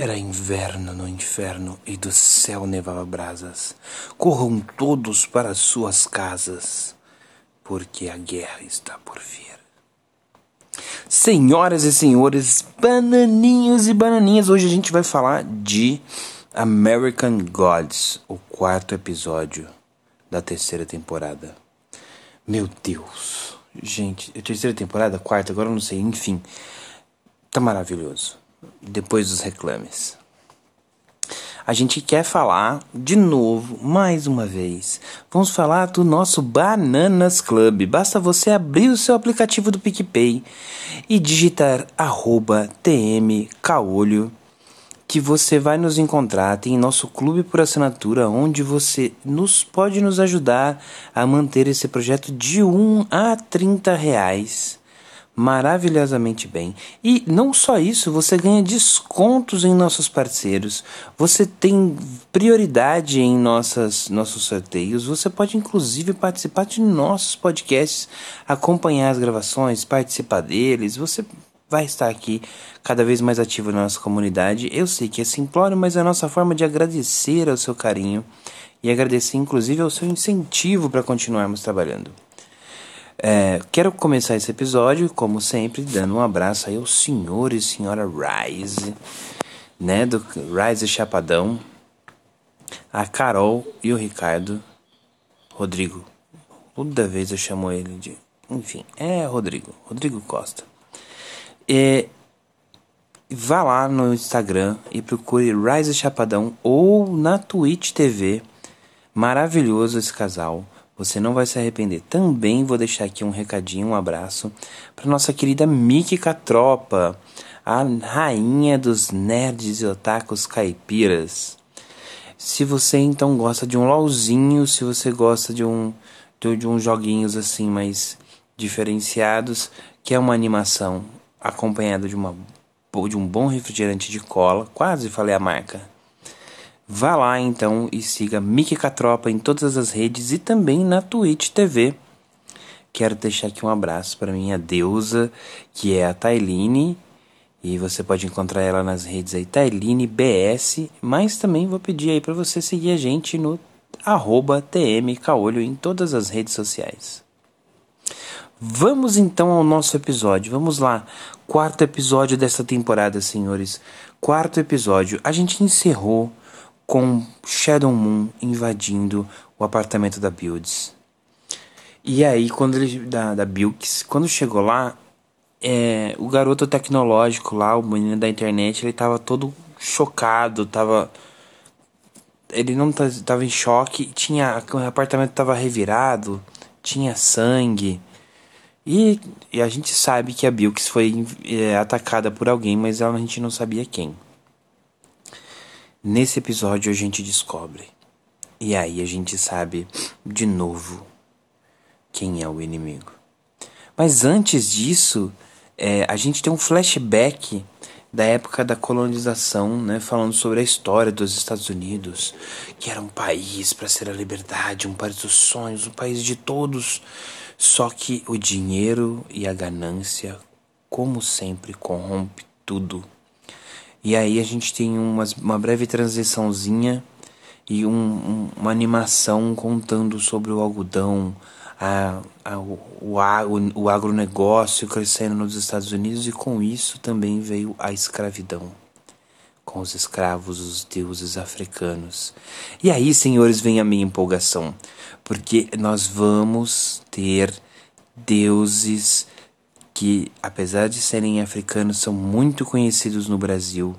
Era inverno no inferno e do céu nevava brasas. Corram todos para suas casas, porque a guerra está por vir. Senhoras e senhores, bananinhos e bananinhas, hoje a gente vai falar de American Gods, o quarto episódio da terceira temporada. Meu Deus, gente, terceira temporada, quarta, agora eu não sei, enfim, tá maravilhoso depois dos reclames. A gente quer falar de novo, mais uma vez. Vamos falar do nosso Bananas Club. Basta você abrir o seu aplicativo do PicPay e digitar arroba tmcaolho que você vai nos encontrar. Tem nosso clube por assinatura, onde você nos pode nos ajudar a manter esse projeto de 1 a 30 reais maravilhosamente bem. E não só isso, você ganha descontos em nossos parceiros, você tem prioridade em nossas, nossos sorteios, você pode inclusive participar de nossos podcasts, acompanhar as gravações, participar deles, você vai estar aqui cada vez mais ativo na nossa comunidade. Eu sei que é simplório, mas é a nossa forma de agradecer ao seu carinho e agradecer inclusive ao seu incentivo para continuarmos trabalhando. É, quero começar esse episódio, como sempre, dando um abraço aí ao senhor e senhora Rise, né, do Rise Chapadão, a Carol e o Ricardo, Rodrigo. Toda vez eu chamo ele de. Enfim, é Rodrigo, Rodrigo Costa. Vá lá no Instagram e procure Rise Chapadão ou na Twitch TV. Maravilhoso esse casal. Você não vai se arrepender. Também vou deixar aqui um recadinho, um abraço para nossa querida Miki Catropa, a rainha dos nerds e otakus caipiras. Se você então gosta de um LOLzinho, se você gosta de um de, de uns joguinhos assim mais diferenciados, que é uma animação acompanhada de uma de um bom refrigerante de cola, quase falei a marca Vá lá então e siga Miki Catropa em todas as redes e também na Twitch TV. Quero deixar aqui um abraço para minha deusa, que é a Tailine. E você pode encontrar ela nas redes aí, Tailine BS. Mas também vou pedir aí para você seguir a gente no arroba tmcaolho em todas as redes sociais. Vamos então ao nosso episódio. Vamos lá. Quarto episódio desta temporada, senhores. Quarto episódio. A gente encerrou com Shadow Moon invadindo o apartamento da Builds. E aí, quando ele. Da, da Bilks, quando chegou lá, é, o garoto tecnológico lá, o menino da internet, ele tava todo chocado, tava. Ele não tava em choque, tinha. O apartamento tava revirado, tinha sangue. E, e a gente sabe que a Bilks foi é, atacada por alguém, mas a gente não sabia quem. Nesse episódio a gente descobre. E aí a gente sabe de novo quem é o inimigo. Mas antes disso, é, a gente tem um flashback da época da colonização, né, falando sobre a história dos Estados Unidos, que era um país para ser a liberdade, um país dos sonhos, um país de todos. Só que o dinheiro e a ganância, como sempre, corrompe tudo. E aí a gente tem uma, uma breve transiçãozinha e um, um, uma animação contando sobre o algodão, a, a, o, o, o agronegócio crescendo nos Estados Unidos e com isso também veio a escravidão. Com os escravos, os deuses africanos. E aí, senhores, vem a minha empolgação, porque nós vamos ter deuses que, apesar de serem africanos, são muito conhecidos no Brasil,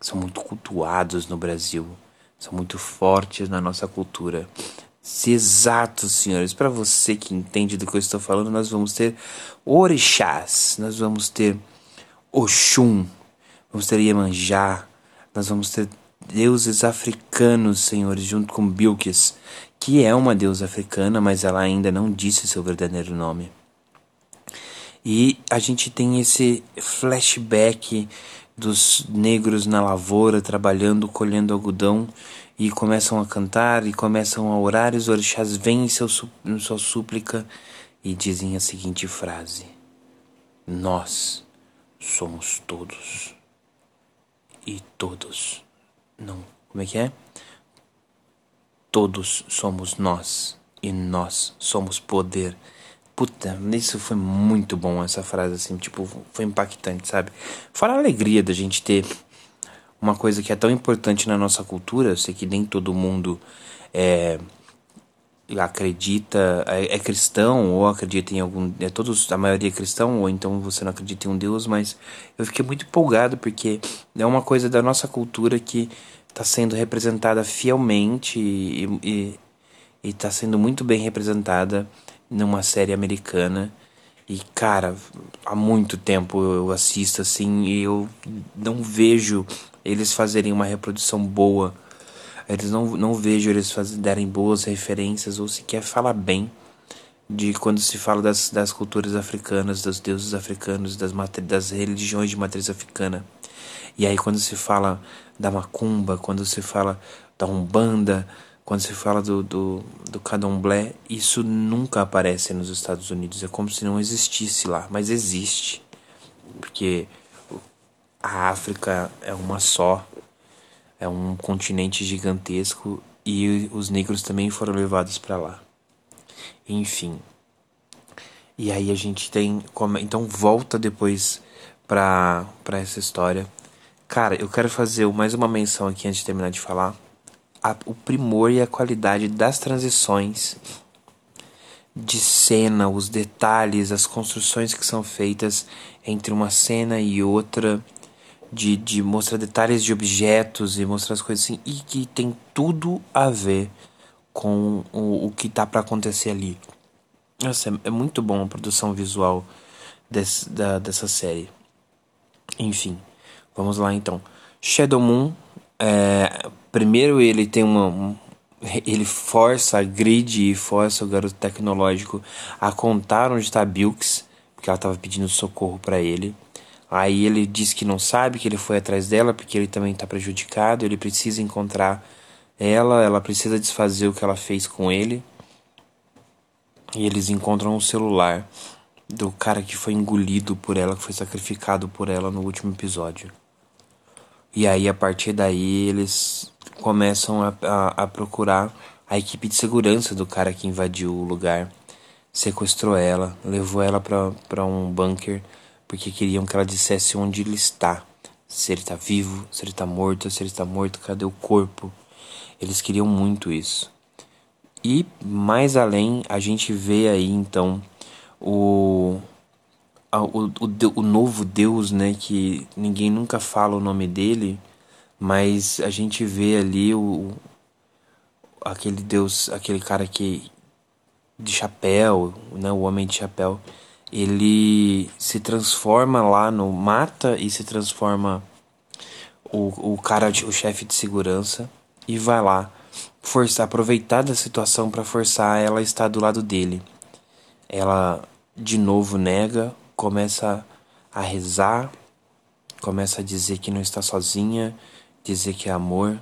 são muito cultuados no Brasil, são muito fortes na nossa cultura. Se exato, senhores, para você que entende do que eu estou falando, nós vamos ter orixás, nós vamos ter Oxum, vamos ter Iemanjá, nós vamos ter deuses africanos, senhores, junto com Bilquis, que é uma deusa africana, mas ela ainda não disse seu verdadeiro nome. E a gente tem esse flashback dos negros na lavoura trabalhando, colhendo algodão e começam a cantar e começam a orar. E os orixás vêm em, seu, em sua súplica e dizem a seguinte frase: Nós somos todos. e todos. Não, como é que é? Todos somos nós e nós somos poder. Puta, isso foi muito bom essa frase assim, tipo, foi impactante, sabe? Fora a alegria da gente ter uma coisa que é tão importante na nossa cultura, eu sei que nem todo mundo é acredita é, é, cristão ou acredita em algum é todos a maioria é cristão ou então você não acredita em um Deus mas eu fiquei muito empolgado porque é uma coisa da nossa cultura que está sendo representada fielmente e está sendo muito bem representada numa série americana e cara há muito tempo eu assisto assim e eu não vejo eles fazerem uma reprodução boa eles não, não vejo eles faz, darem boas referências ou sequer falar bem de quando se fala das, das culturas africanas, dos deuses africanos, das, das religiões de matriz africana. E aí quando se fala da macumba, quando se fala da umbanda, quando se fala do, do, do candomblé, isso nunca aparece nos Estados Unidos. É como se não existisse lá, mas existe. Porque a África é uma só, é um continente gigantesco e os negros também foram levados para lá. Enfim. E aí a gente tem. Então volta depois pra, pra essa história. Cara, eu quero fazer mais uma menção aqui antes de terminar de falar. A, o primor e a qualidade das transições de cena, os detalhes, as construções que são feitas entre uma cena e outra de, de mostrar detalhes de objetos e mostrar as coisas assim, e que tem tudo a ver com o, o que tá para acontecer ali. Nossa, é, é, muito bom a produção visual desse, da, dessa série. Enfim, vamos lá então. Shadow Moon, é, primeiro ele tem uma. Um, ele força a Grid e força o garoto tecnológico a contar onde está Bilks, porque ela estava pedindo socorro para ele. Aí ele diz que não sabe, que ele foi atrás dela porque ele também está prejudicado, ele precisa encontrar ela, ela precisa desfazer o que ela fez com ele. E eles encontram um celular do cara que foi engolido por ela, que foi sacrificado por ela no último episódio. E aí, a partir daí, eles começam a, a, a procurar a equipe de segurança do cara que invadiu o lugar, sequestrou ela, levou ela para um bunker porque queriam que ela dissesse onde ele está. Se ele está vivo, se ele está morto, se ele está morto, cadê o corpo? Eles queriam muito isso. E mais além, a gente vê aí então o, o, o, o novo Deus, né? Que ninguém nunca fala o nome dele, mas a gente vê ali o, aquele Deus, aquele cara que de chapéu, né? O homem de chapéu ele se transforma lá no mata e se transforma o, o cara o chefe de segurança e vai lá forçar aproveitar da situação para forçar ela a estar do lado dele ela de novo nega começa a rezar começa a dizer que não está sozinha dizer que é amor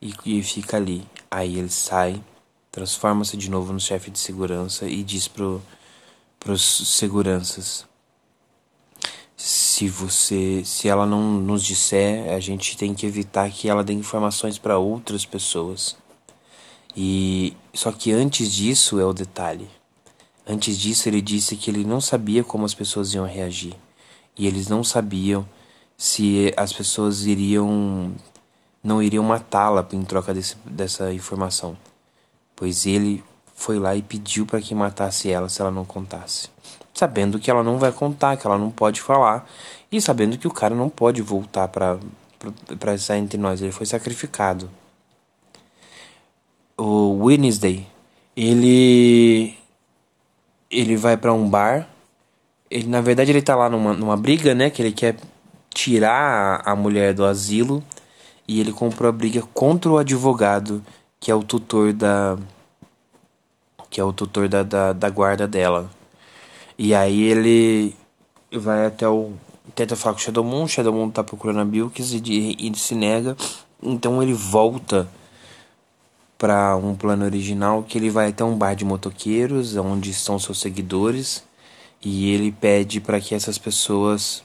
e, e fica ali aí ele sai transforma-se de novo no chefe de segurança e diz pro para os seguranças. Se você, se ela não nos disser, a gente tem que evitar que ela dê informações para outras pessoas. E só que antes disso é o detalhe. Antes disso ele disse que ele não sabia como as pessoas iam reagir e eles não sabiam se as pessoas iriam não iriam matá-la em troca desse, dessa informação, pois ele foi lá e pediu para que matasse ela se ela não contasse. Sabendo que ela não vai contar, que ela não pode falar, e sabendo que o cara não pode voltar para para estar entre nós, ele foi sacrificado. O Wednesday, ele ele vai para um bar. Ele na verdade ele tá lá numa, numa briga, né, que ele quer tirar a, mulher do asilo e ele comprou a briga contra o advogado, que é o tutor da que é o tutor da, da, da guarda dela. E aí ele vai até o. Tenta falar com o Shadow Moon, Shadow Moon tá procurando a Bilks e, e ele se nega. Então ele volta para um plano original que ele vai até um bar de motoqueiros, onde estão seus seguidores, e ele pede para que essas pessoas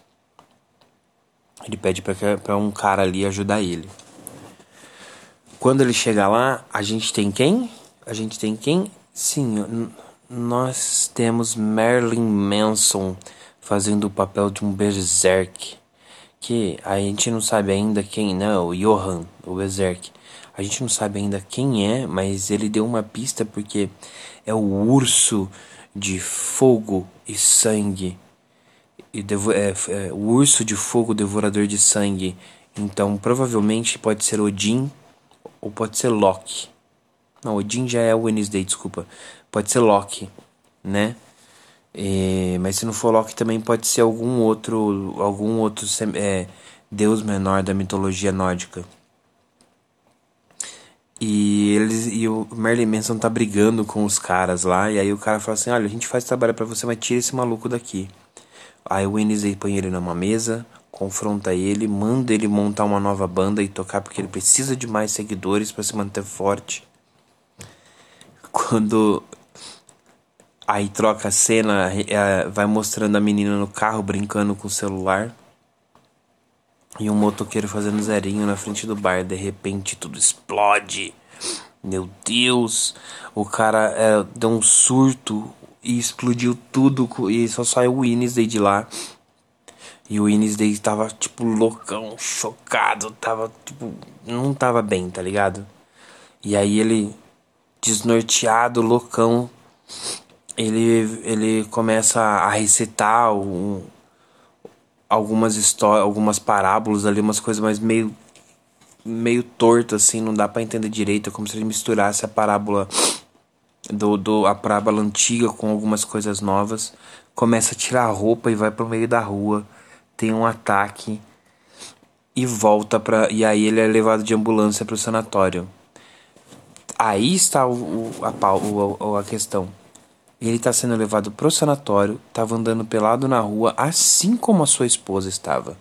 Ele pede para um cara ali ajudar ele. Quando ele chega lá, a gente tem quem? A gente tem quem? Sim, nós temos Marilyn Manson fazendo o papel de um berserk. Que a gente não sabe ainda quem, não, o Johan, o berserk. A gente não sabe ainda quem é, mas ele deu uma pista porque é o urso de fogo e sangue. E é, é, o urso de fogo devorador de sangue. Então provavelmente pode ser Odin ou pode ser Loki. Não, Odin já é o Wednesday, desculpa. Pode ser Loki, né? E, mas se não for Loki também pode ser algum outro algum outro é, deus menor da mitologia nórdica. E eles e o Merlin Manson tá brigando com os caras lá e aí o cara fala assim: "Olha, a gente faz trabalho para você, mas tira esse maluco daqui". Aí o Wednesday põe ele numa mesa, confronta ele, manda ele montar uma nova banda e tocar porque ele precisa de mais seguidores para se manter forte. Quando aí troca a cena, é, vai mostrando a menina no carro brincando com o celular e um motoqueiro fazendo zerinho na frente do bar. De repente tudo explode. Meu Deus, o cara é, deu um surto e explodiu tudo e só saiu o Wednesday de lá e o Wednesday tava, tipo, loucão, chocado, tava, tipo, não tava bem, tá ligado? E aí ele, desnorteado, loucão, ele, ele começa a recitar um, algumas histórias, algumas parábolas ali, umas coisas mais meio meio torto assim, não dá para entender direito, é como se ele misturasse a parábola do, do a parábola antiga com algumas coisas novas, começa a tirar a roupa e vai pro meio da rua tem um ataque e volta para e aí ele é levado de ambulância para o sanatório. Aí está o, o, a, o, a questão. Ele está sendo levado para o sanatório, estava andando pelado na rua, assim como a sua esposa estava.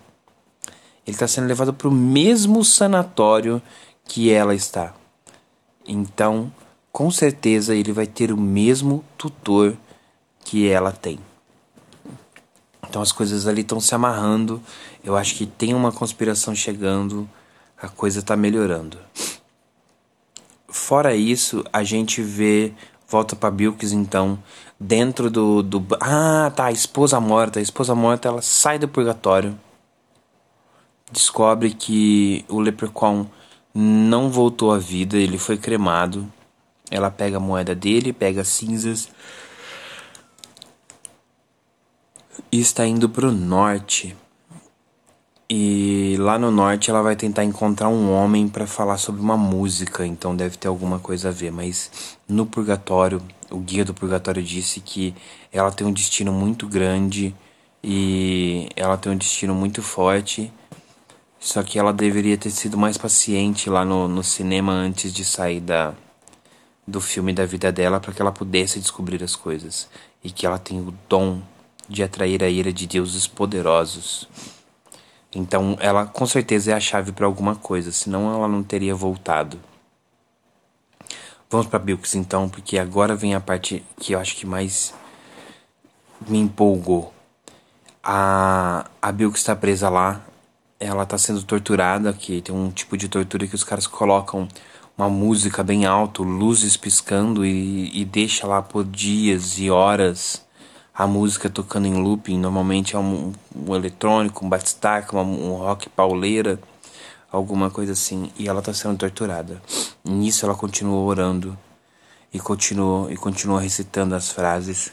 Ele está sendo levado para o mesmo sanatório que ela está. Então, com certeza, ele vai ter o mesmo tutor que ela tem. Então as coisas ali estão se amarrando. Eu acho que tem uma conspiração chegando, a coisa está melhorando. Fora isso, a gente vê volta para Bilks então dentro do, do ah tá a esposa morta a esposa morta ela sai do purgatório descobre que o leprechaun não voltou à vida ele foi cremado ela pega a moeda dele pega as cinzas e está indo para o norte. E lá no norte ela vai tentar encontrar um homem para falar sobre uma música, então deve ter alguma coisa a ver. Mas no purgatório, o guia do purgatório disse que ela tem um destino muito grande e ela tem um destino muito forte. Só que ela deveria ter sido mais paciente lá no, no cinema antes de sair da, do filme da vida dela para que ela pudesse descobrir as coisas. E que ela tem o dom de atrair a ira de deuses poderosos. Então ela com certeza é a chave para alguma coisa, senão ela não teria voltado. Vamos para Bilks então, porque agora vem a parte que eu acho que mais me empolgou. A, a Bilks está presa lá, ela está sendo torturada, que tem um tipo de tortura que os caras colocam uma música bem alto, luzes piscando e, e deixa lá por dias e horas a música tocando em looping, normalmente é um, um eletrônico, um batistaca, um, um rock pauleira, alguma coisa assim, e ela está sendo torturada. Nisso ela continua orando e continuou e continuou recitando as frases.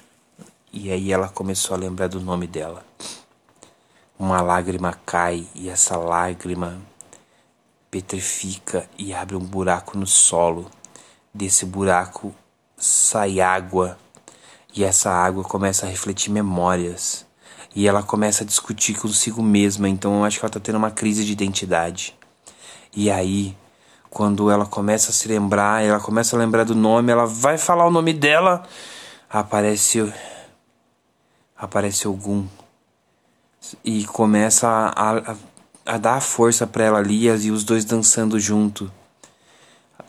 E aí ela começou a lembrar do nome dela. Uma lágrima cai e essa lágrima petrifica e abre um buraco no solo. Desse buraco sai água e essa água começa a refletir memórias. E ela começa a discutir consigo mesma. Então eu acho que ela está tendo uma crise de identidade. E aí, quando ela começa a se lembrar, ela começa a lembrar do nome, ela vai falar o nome dela. Aparece. Aparece algum. E começa a, a, a dar força para ela ali e os dois dançando junto.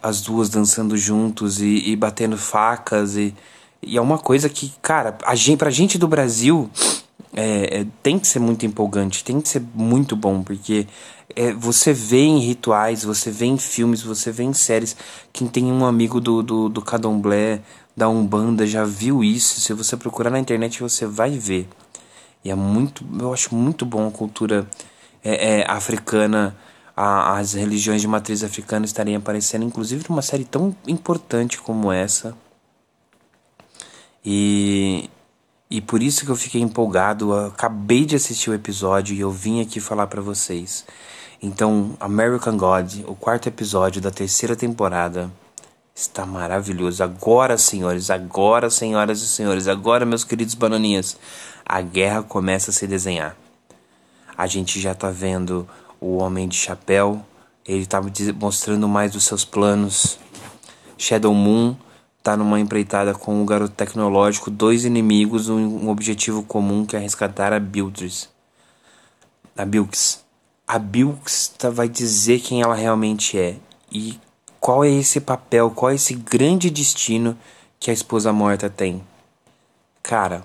As duas dançando juntos e, e batendo facas e e é uma coisa que, cara, a gente, pra gente do Brasil, é, é, tem que ser muito empolgante, tem que ser muito bom, porque é, você vê em rituais, você vê em filmes, você vê em séries. Quem tem um amigo do, do, do Cadomblé, da Umbanda, já viu isso. Se você procurar na internet, você vai ver. E é muito, eu acho muito bom a cultura é, é, africana, a, as religiões de matriz africana estarem aparecendo, inclusive numa série tão importante como essa. E, e por isso que eu fiquei empolgado. Acabei de assistir o episódio e eu vim aqui falar para vocês. Então, American God, o quarto episódio da terceira temporada, está maravilhoso. Agora, senhores, agora, senhoras e senhores, agora, meus queridos bananinhas, a guerra começa a se desenhar. A gente já tá vendo o Homem de Chapéu, ele tá mostrando mais dos seus planos. Shadow Moon tá numa empreitada com o garoto tecnológico, dois inimigos, um, objetivo comum que é resgatar a Biltris. A Bilks. A Bilks tá, vai dizer quem ela realmente é e qual é esse papel, qual é esse grande destino que a esposa morta tem. Cara,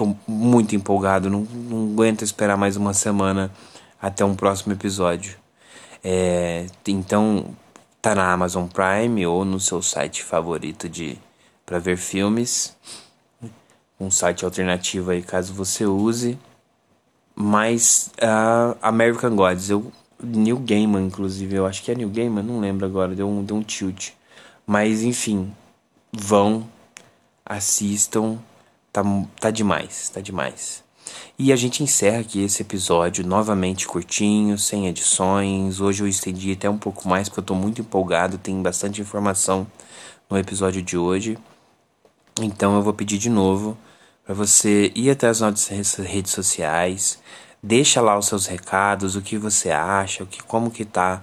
tô muito empolgado, não, não aguento esperar mais uma semana até um próximo episódio. É, então, Tá na Amazon Prime ou no seu site favorito de para ver filmes. Um site alternativo aí caso você use. Mas uh, American Gods, eu New Gaiman inclusive, eu acho que é New Gaiman, não lembro agora, deu um, deu um tilt. Mas enfim, vão, assistam, tá, tá demais, tá demais. E a gente encerra aqui esse episódio novamente curtinho, sem edições. Hoje eu estendi até um pouco mais porque eu estou muito empolgado, tem bastante informação no episódio de hoje. Então eu vou pedir de novo para você ir até as nossas redes sociais, deixa lá os seus recados, o que você acha, o que como que tá,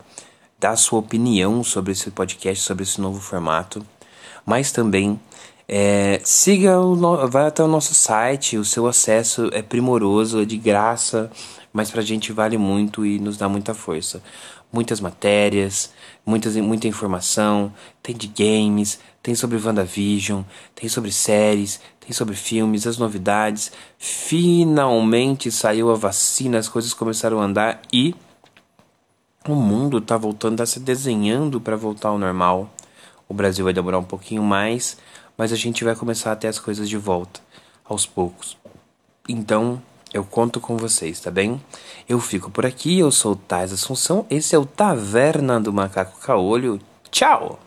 dá a sua opinião sobre esse podcast, sobre esse novo formato, mas também é, siga o vai até o nosso site, o seu acesso é primoroso, é de graça, mas pra gente vale muito e nos dá muita força. Muitas matérias, muitas, muita informação, tem de games, tem sobre WandaVision, tem sobre séries, tem sobre filmes, as novidades. Finalmente saiu a vacina, as coisas começaram a andar e o mundo tá voltando, tá se desenhando para voltar ao normal. O Brasil vai demorar um pouquinho mais, mas a gente vai começar a ter as coisas de volta, aos poucos. Então, eu conto com vocês, tá bem? Eu fico por aqui, eu sou o Tais Assunção, esse é o Taverna do Macaco Caolho. Tchau!